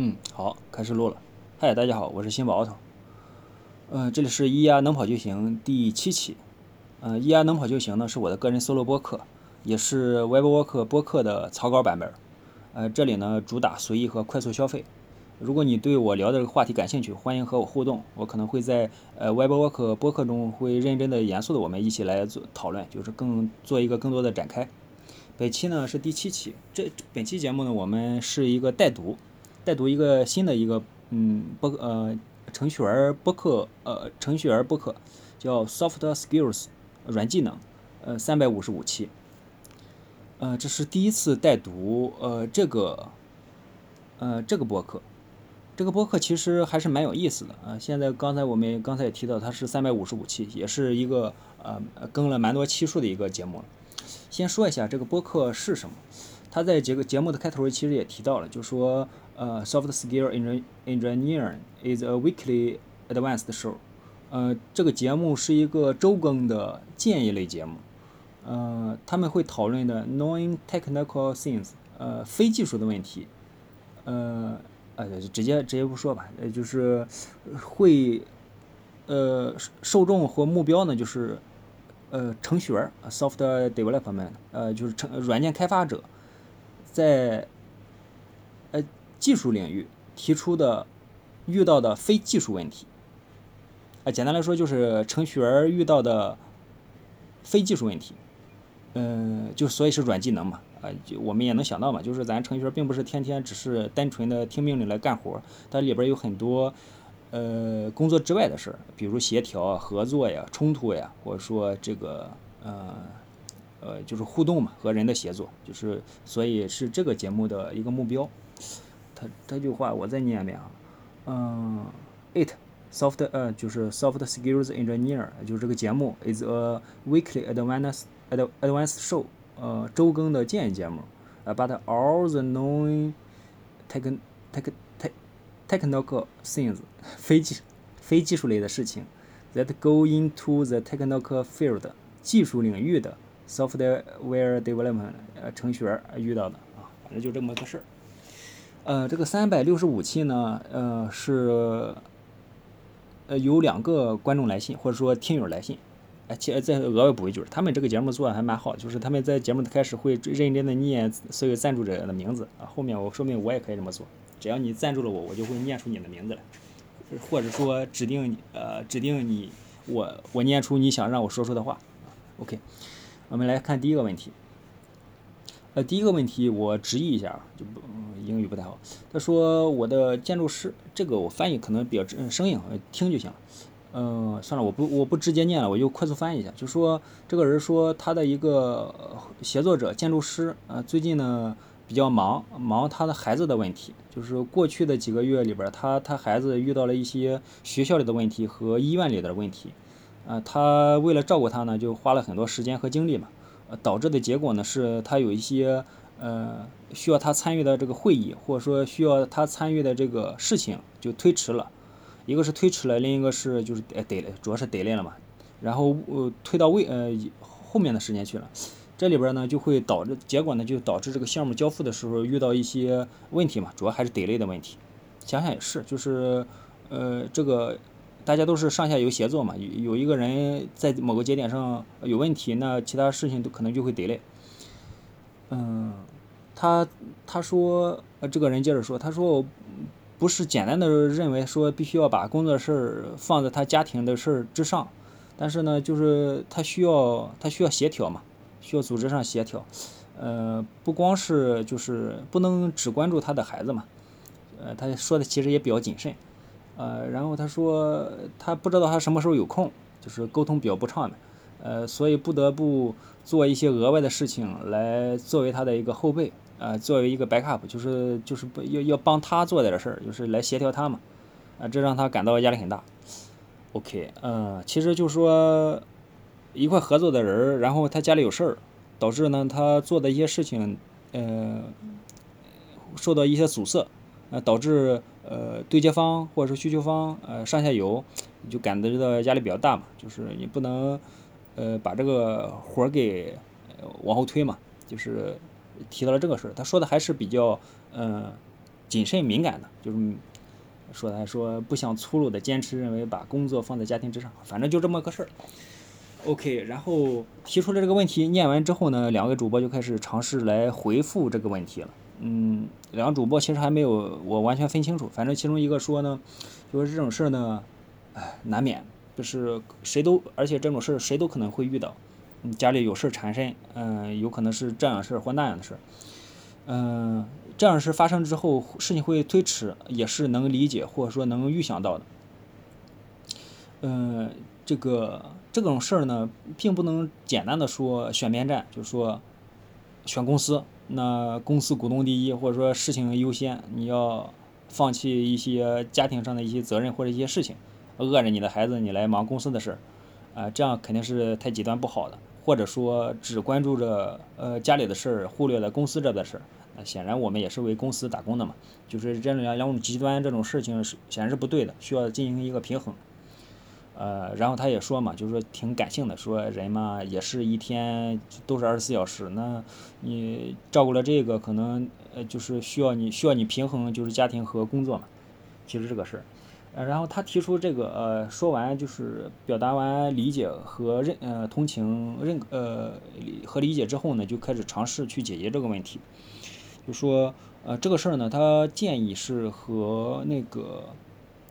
嗯，好，开始录了。嗨，大家好，我是新宝 auto。嗯，这里是咿呀能跑就行第七期。嗯，咿呀能跑就行呢是我的个人 solo 播客，也是 Webwork 播客的草稿版本。呃，这里呢主打随意和快速消费。如果你对我聊的这个话题感兴趣，欢迎和我互动。我可能会在呃 Webwork 播客中会认真的、严肃的，我们一起来做讨论，就是更做一个更多的展开。本期呢是第七期，这本期节目呢我们是一个带读。再读一个新的一个嗯播呃程序员播客呃程序员播客叫 Soft Skills 软技能呃三百五十五期。呃这是第一次带读呃这个呃这个播客。这个播客其实还是蛮有意思的啊现在刚才我们刚才也提到它是三百五十五期也是一个呃更了蛮多期数的一个节目了。先说一下这个播客是什么。他在这个节目的开头其实也提到了就说。呃，Soft Skill Engineering is a weekly advanced show。呃，这个节目是一个周更的建议类节目。呃，他们会讨论的 non-technical things，呃，非技术的问题。呃，呃，直接直接不说吧，呃，就是会，呃，受众和目标呢，就是呃，程序员，soft development，呃，就是程软件开发者，在。技术领域提出的遇到的非技术问题，啊，简单来说就是程序员遇到的非技术问题，嗯，就所以是软技能嘛，啊，就我们也能想到嘛，就是咱程序员并不是天天只是单纯的听命令来干活，它里边有很多呃工作之外的事儿，比如协调、合作呀、冲突呀，或者说这个呃呃就是互动嘛，和人的协作，就是所以是这个节目的一个目标。他这句话我再念一遍啊，嗯，it soft 呃就是 soft skills engineer 就是这个节目 is a weekly advanced advanced show 呃周更的建议节目，about all the known tech tech tech technical things 非技非技术类的事情 that go into the technical field 技术领域的 software development 呃程序员遇到的啊，反正就这么个事儿。 呃，这个三百六十五期呢，呃是，呃有两个观众来信或者说听友来信，哎，且再额外补一句，他们这个节目做的还蛮好，就是他们在节目的开始会认真的念所有赞助者的名字啊，后面我说明我也可以这么做，只要你赞助了我，我就会念出你的名字来，或者说指定你呃指定你我我念出你想让我说出的话，OK，我们来看第一个问题。呃，第一个问题我直译一下，就不英语不太好。他说我的建筑师，这个我翻译可能比较生硬，听就行了。嗯，算了，我不我不直接念了，我就快速翻译一下。就说这个人说他的一个协作者建筑师，呃，最近呢比较忙，忙他的孩子的问题。就是过去的几个月里边，他他孩子遇到了一些学校里的问题和医院里的问题，啊，他为了照顾他呢，就花了很多时间和精力嘛。导致的结果呢，是他有一些呃需要他参与的这个会议，或者说需要他参与的这个事情就推迟了，一个是推迟了，另一个是就是呃得主要是得累了嘛，然后呃推到未呃后面的时间去了，这里边呢就会导致结果呢就导致这个项目交付的时候遇到一些问题嘛，主要还是得累的问题，想想也是，就是呃这个。大家都是上下游协作嘛，有有一个人在某个节点上有问题，那其他事情都可能就会 delay。嗯，他他说，呃，这个人接着说，他说，我不是简单的认为说必须要把工作事儿放在他家庭的事儿之上，但是呢，就是他需要他需要协调嘛，需要组织上协调，呃，不光是就是不能只关注他的孩子嘛，呃，他说的其实也比较谨慎。呃，然后他说他不知道他什么时候有空，就是沟通比较不畅的，呃，所以不得不做一些额外的事情来作为他的一个后备，呃，作为一个 backup，就是就是不要要帮他做点事儿，就是来协调他嘛，啊，这让他感到压力很大。OK，呃，其实就说一块合作的人，然后他家里有事儿，导致呢他做的一些事情，呃，受到一些阻塞，呃，导致。呃，对接方或者是需求方，呃，上下游你就感觉到压力比较大嘛，就是你不能，呃，把这个活儿给往后推嘛，就是提到了这个事儿。他说的还是比较，呃，谨慎敏感的，就是说他说不想粗鲁的坚持认为把工作放在家庭之上，反正就这么个事儿。OK，然后提出了这个问题，念完之后呢，两位主播就开始尝试来回复这个问题了。嗯，两个主播其实还没有我完全分清楚，反正其中一个说呢，就是这种事儿呢，哎，难免，就是谁都，而且这种事儿谁都可能会遇到。家里有事缠身，嗯，有可能是这样事儿或那样的事儿，嗯，这样事发生之后，事情会推迟，也是能理解或者说能预想到的。嗯，这个这种事儿呢，并不能简单的说选边站，就是说选公司，那公司股东第一，或者说事情优先，你要放弃一些家庭上的一些责任或者一些事情，饿着你的孩子，你来忙公司的事儿，啊，这样肯定是太极端不好的。或者说只关注着呃家里的事儿，忽略了公司这边的事儿，那显然我们也是为公司打工的嘛，就是这两两种极端这种事情是显然是不对的，需要进行一个平衡。呃，然后他也说嘛，就是说挺感性的，说人嘛也是一天都是二十四小时，那你照顾了这个，可能呃就是需要你需要你平衡就是家庭和工作嘛，其实这个事儿。呃，然后他提出这个，呃，说完就是表达完理解和认，呃，同情认，呃，和理解之后呢，就开始尝试去解决这个问题。就说，呃，这个事儿呢，他建议是和那个，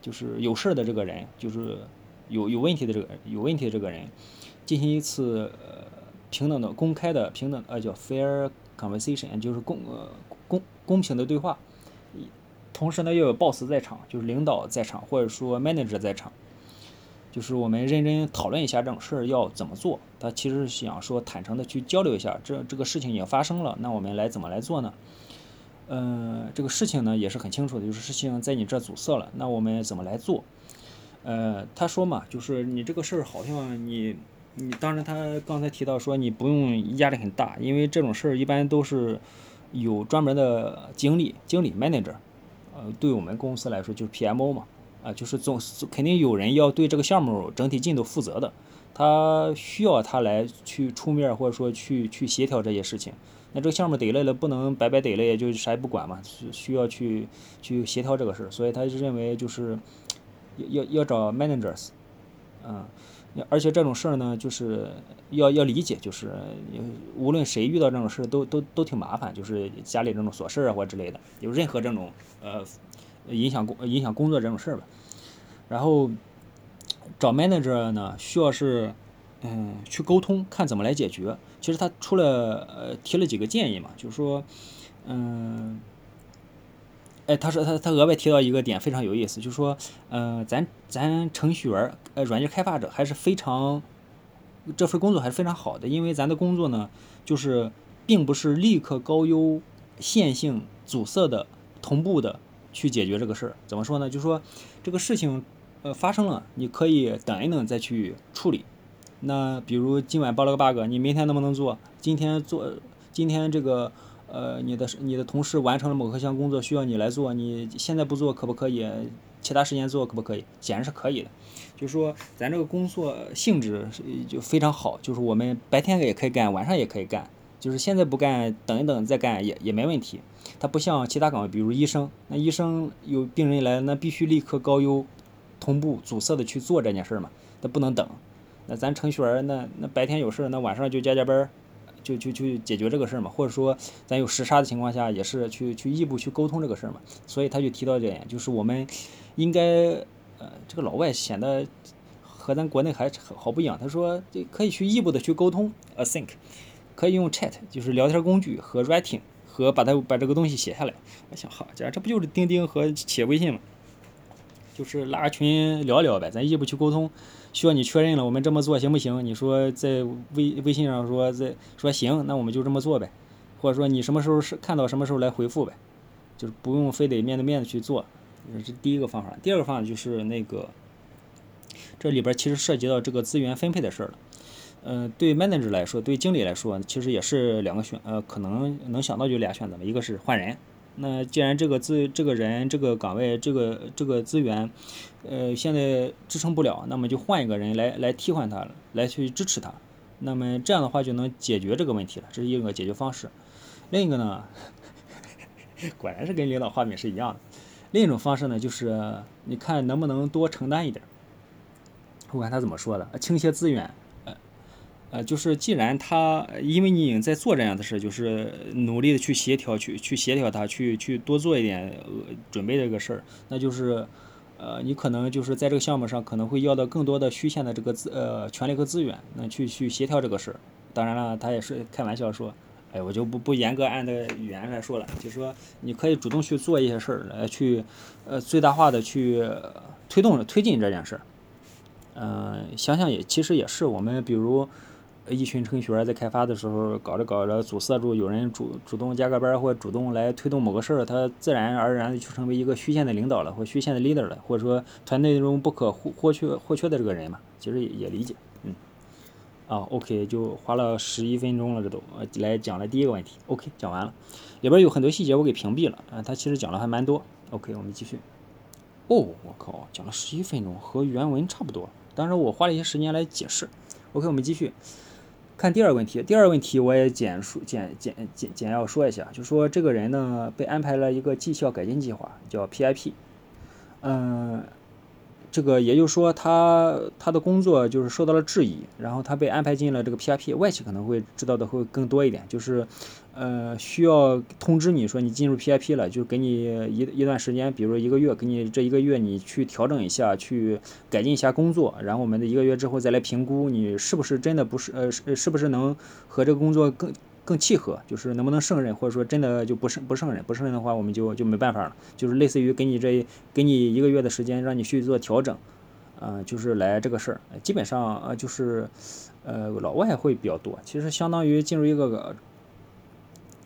就是有事儿的这个人，就是有有问题的这个有问题的这个人，进行一次呃平等的、公开的、平等，呃，叫 fair conversation，就是公呃公公平的对话。同时呢，要有 boss 在场，就是领导在场，或者说 manager 在场，就是我们认真讨论一下这种事儿要怎么做。他其实是想说坦诚的去交流一下，这这个事情已经发生了，那我们来怎么来做呢？嗯，这个事情呢也是很清楚的，就是事情在你这阻塞了，那我们怎么来做？呃，他说嘛，就是你这个事儿好像你你，当然他刚才提到说你不用压力很大，因为这种事儿一般都是有专门的经理、经理 manager。呃，对我们公司来说就是 PMO 嘛，啊，就是总肯定有人要对这个项目整体进度负责的，他需要他来去出面或者说去去协调这些事情。那这个项目得来了，不能白白得来，就啥也不管嘛，需需要去去协调这个事儿。所以他认为就是要要找 managers，嗯，而且这种事儿呢，就是要要理解，就是无论谁遇到这种事儿都都都挺麻烦，就是家里这种琐事啊或之类的，有任何这种。呃，影响工影响工作这种事儿吧，然后找 manager 呢，需要是嗯去沟通，看怎么来解决。其实他出了呃提了几个建议嘛，就是说嗯，哎，他说他他额外提到一个点非常有意思，就是说嗯，咱咱程序员呃软件开发者还是非常这份工作还是非常好的，因为咱的工作呢，就是并不是立刻高优线性阻塞的。同步的去解决这个事儿，怎么说呢？就是说这个事情呃发生了，你可以等一等再去处理。那比如今晚报了个 bug，你明天能不能做？今天做，今天这个呃你的你的同事完成了某项工作需要你来做，你现在不做可不可以？其他时间做可不可以？显然是可以的。就说咱这个工作性质就非常好，就是我们白天也可以干，晚上也可以干。就是现在不干，等一等再干也也没问题。它不像其他岗位，比如医生，那医生有病人来，那必须立刻高优、同步、阻塞的去做这件事儿嘛，那不能等。那咱程序员，那那白天有事儿，那晚上就加加班，就就就解决这个事儿嘛。或者说咱有时差的情况下，也是去去异步去沟通这个事儿嘛。所以他就提到这点，就是我们应该，呃，这个老外显得和咱国内还好不一样。他说，这可以去异步的去沟通，async。可以用 Chat，就是聊天工具和 Writing，和把它把这个东西写下来。我想，好家伙，这不就是钉钉和企业微信吗？就是拉个群聊聊呗，咱异步去沟通。需要你确认了，我们这么做行不行？你说在微微信上说在说行，那我们就这么做呗。或者说你什么时候是看到什么时候来回复呗，就是不用非得面对面的去做。这是第一个方法。第二个方法就是那个，这里边其实涉及到这个资源分配的事儿了。嗯，对 manager 来说，对经理来说，其实也是两个选，呃，可能能想到就俩选择嘛，一个是换人。那既然这个资这个人这个岗位这个这个资源，呃，现在支撑不了，那么就换一个人来来替换他，来去支持他。那么这样的话就能解决这个问题了，这是一个解决方式。另一个呢，果然是跟领导画饼是一样的。另一种方式呢，就是你看能不能多承担一点。不管他怎么说的，倾斜资源，呃，就是既然他因为你已经在做这样的事，就是努力的去协调，去去协调他，去去多做一点呃准备这个事儿，那就是，呃，你可能就是在这个项目上可能会要到更多的虚线的这个资呃权利和资源，那去去协调这个事儿。当然了，他也是开玩笑说，哎，我就不不严格按这个语言来说了，就是说你可以主动去做一些事儿来去，呃，最大化的去推动推进这件事儿。嗯，想想也其实也是，我们比如一群程序员在开发的时候，搞着搞着阻塞住，有人主主动加个班或主动来推动某个事儿，他自然而然的就成为一个虚线的领导了，或虚线的 leader 了，或者说团队中不可或或缺或缺的这个人嘛，其实也也理解，嗯，啊，OK，就花了十一分钟了，这都来讲了第一个问题，OK，讲完了，里边有很多细节我给屏蔽了，啊，他其实讲了还蛮多，OK，我们继续。哦，我靠，讲了十一分钟，和原文差不多。当然，我花了一些时间来解释。OK，我们继续看第二个问题。第二个问题我也简述简简简简要说一下，就说这个人呢被安排了一个绩效改进计划，叫 PIP。嗯。这个也就是说，他他的工作就是受到了质疑，然后他被安排进了这个 PIP。外企可能会知道的会更多一点，就是，呃，需要通知你说你进入 PIP 了，就给你一一段时间，比如一个月，给你这一个月你去调整一下，去改进一下工作，然后我们的一个月之后再来评估你是不是真的不是呃是是不是能和这个工作更。更契合，就是能不能胜任，或者说真的就不胜不胜任，不胜任的话，我们就就没办法了。就是类似于给你这给你一个月的时间，让你去做调整，啊，就是来这个事儿。基本上呃就是，呃，老外会比较多。其实相当于进入一个，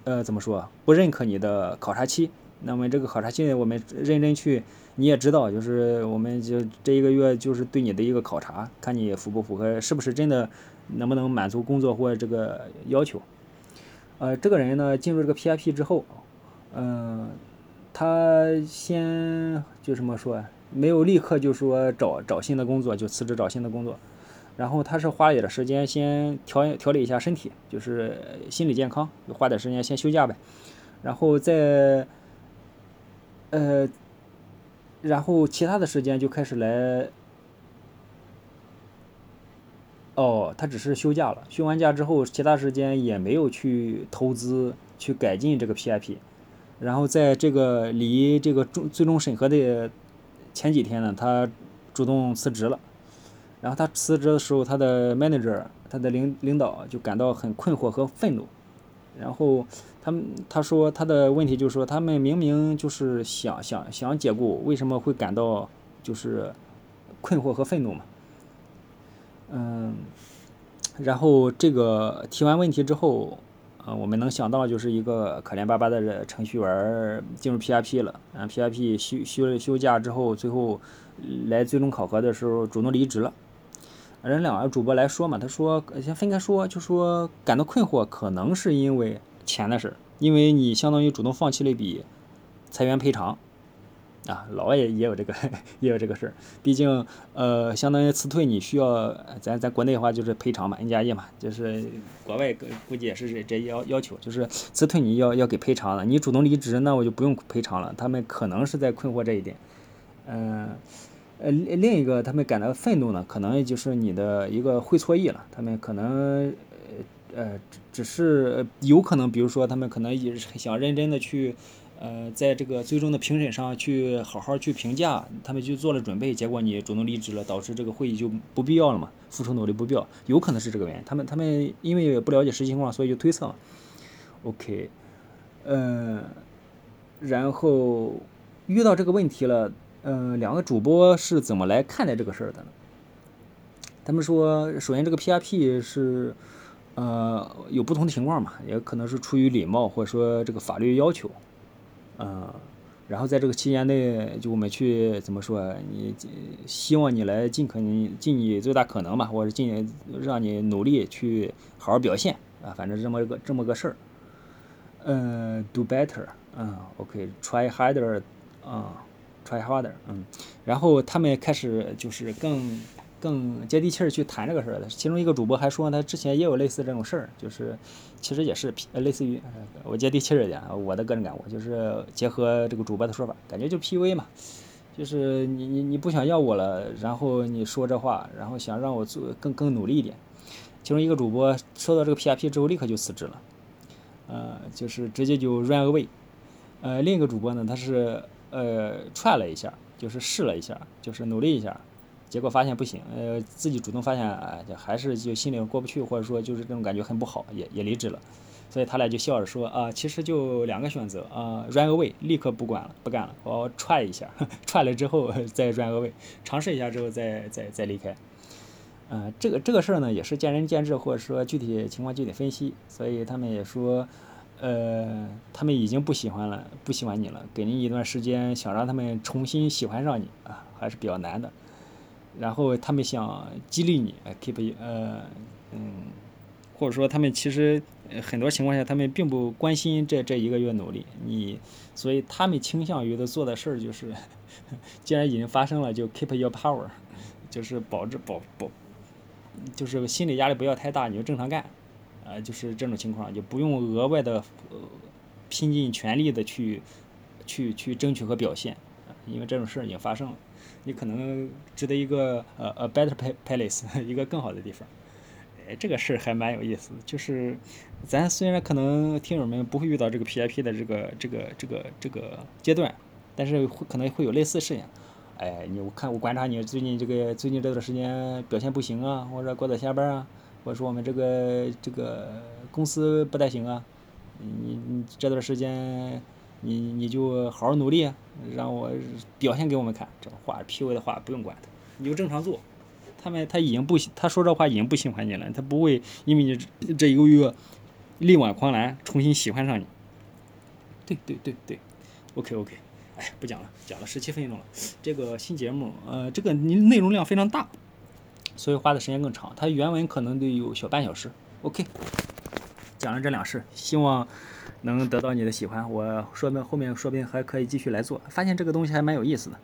呃，怎么说，不认可你的考察期。那么这个考察期我们认真去，你也知道，就是我们就这一个月就是对你的一个考察，看你符不符合，是不是真的能不能满足工作或这个要求。呃，这个人呢，进入这个 PIP 之后，嗯，他先就这么说，没有立刻就说找找新的工作，就辞职找新的工作，然后他是花了点时间先调调理一下身体，就是心理健康，花点时间先休假呗，然后再，呃，然后其他的时间就开始来。哦，他只是休假了，休完假之后，其他时间也没有去投资去改进这个 PIP，然后在这个离这个终最终审核的前几天呢，他主动辞职了。然后他辞职的时候，他的 manager，他的领领导就感到很困惑和愤怒。然后他们他说他的问题就是说，他们明明就是想想想解雇，为什么会感到就是困惑和愤怒嘛？嗯，然后这个提完问题之后，呃，我们能想到就是一个可怜巴巴的程序员进入 PIP 了，啊，PIP 休休休假之后，最后来最终考核的时候主动离职了。人两个主播来说嘛，他说先分开说，就说感到困惑，可能是因为钱的事，因为你相当于主动放弃了一笔裁员赔偿。啊，老外也也有这个，也有这个事儿。毕竟，呃，相当于辞退你需要，咱咱国内的话就是赔偿嘛，N 加一嘛，就是国外估计也是这这要要求，就是辞退你要要给赔偿的。你主动离职，那我就不用赔偿了。他们可能是在困惑这一点。嗯，呃，另一个他们感到愤怒呢，可能就是你的一个会错意了。他们可能，呃呃，只是有可能，比如说他们可能也是想认真的去。呃，在这个最终的评审上去好好去评价，他们就做了准备，结果你主动离职了，导致这个会议就不必要了嘛？付出努力不必要，有可能是这个原因。他们他们因为不了解实际情况，所以就推测嘛。OK，嗯，然后遇到这个问题了，嗯，两个主播是怎么来看待这个事儿的呢？他们说，首先这个 PRP 是呃有不同的情况嘛，也可能是出于礼貌，或者说这个法律要求。嗯，然后在这个期间内，就我们去怎么说？你希望你来尽可能尽你最大可能吧，或者尽让你努力去好好表现啊，反正这么个这么个事儿。嗯，do better，嗯，OK，try harder，嗯，try harder，嗯，然后他们开始就是更更接地气儿去谈这个事儿的。其中一个主播还说他之前也有类似这种事儿，就是其实也是呃类似于我接地气儿一点，我的个人感悟就是结合这个主播的说法，感觉就 P V 嘛，就是你你你不想要我了，然后你说这话，然后想让我做更更努力一点。其中一个主播收到这个 P R P 之后立刻就辞职了，呃，就是直接就 run away。呃，另一个主播呢，他是呃踹了一下，就是试了一下，就是努力一下。结果发现不行，呃，自己主动发现，哎，还是就心里过不去，或者说就是这种感觉很不好，也也离职了。所以他俩就笑着说啊，其实就两个选择啊，run away，立刻不管了，不干了，我踹一下，踹了之后 再 run away，尝试一下之后再再再离开。嗯，这个这个事儿呢，也是见仁见智，或者说具体情况具体分析。所以他们也说，呃，他们已经不喜欢了，不喜欢你了，给你一段时间，想让他们重新喜欢上你啊，还是比较难的。然后他们想激励你，keep 呃嗯，或者说他们其实很多情况下他们并不关心这这一个月努力你，所以他们倾向于的做的事儿就是，既然已经发生了，就 keep your power，就是保质保保，就是心理压力不要太大，你就正常干，啊，就是这种情况就不用额外的呃拼尽全力的去去去争取和表现，因为这种事儿已经发生了。你可能值得一个呃呃 better palace 一个更好的地方，哎，这个事儿还蛮有意思。就是咱虽然可能听友们不会遇到这个 PIP 的这个这个这个这个阶段，但是会可能会有类似事情。哎，你我看我观察你最近这个最近这段时间表现不行啊，或者过早下班啊，或者说我们这个这个公司不太行啊，你你这段时间。你你就好好努力，让我表现给我们看。这话 P U 的话不用管他，你就正常做。他们他已经不他说这话已经不喜欢你了，他不会因为你这一个月力挽狂澜重新喜欢上你。对对对对，OK OK，哎，不讲了，讲了十七分钟了。这个新节目，呃，这个你内容量非常大，所以花的时间更长。它原文可能得有小半小时。OK，讲了这两事，希望。能得到你的喜欢，我说不定后面说不定还可以继续来做，发现这个东西还蛮有意思的。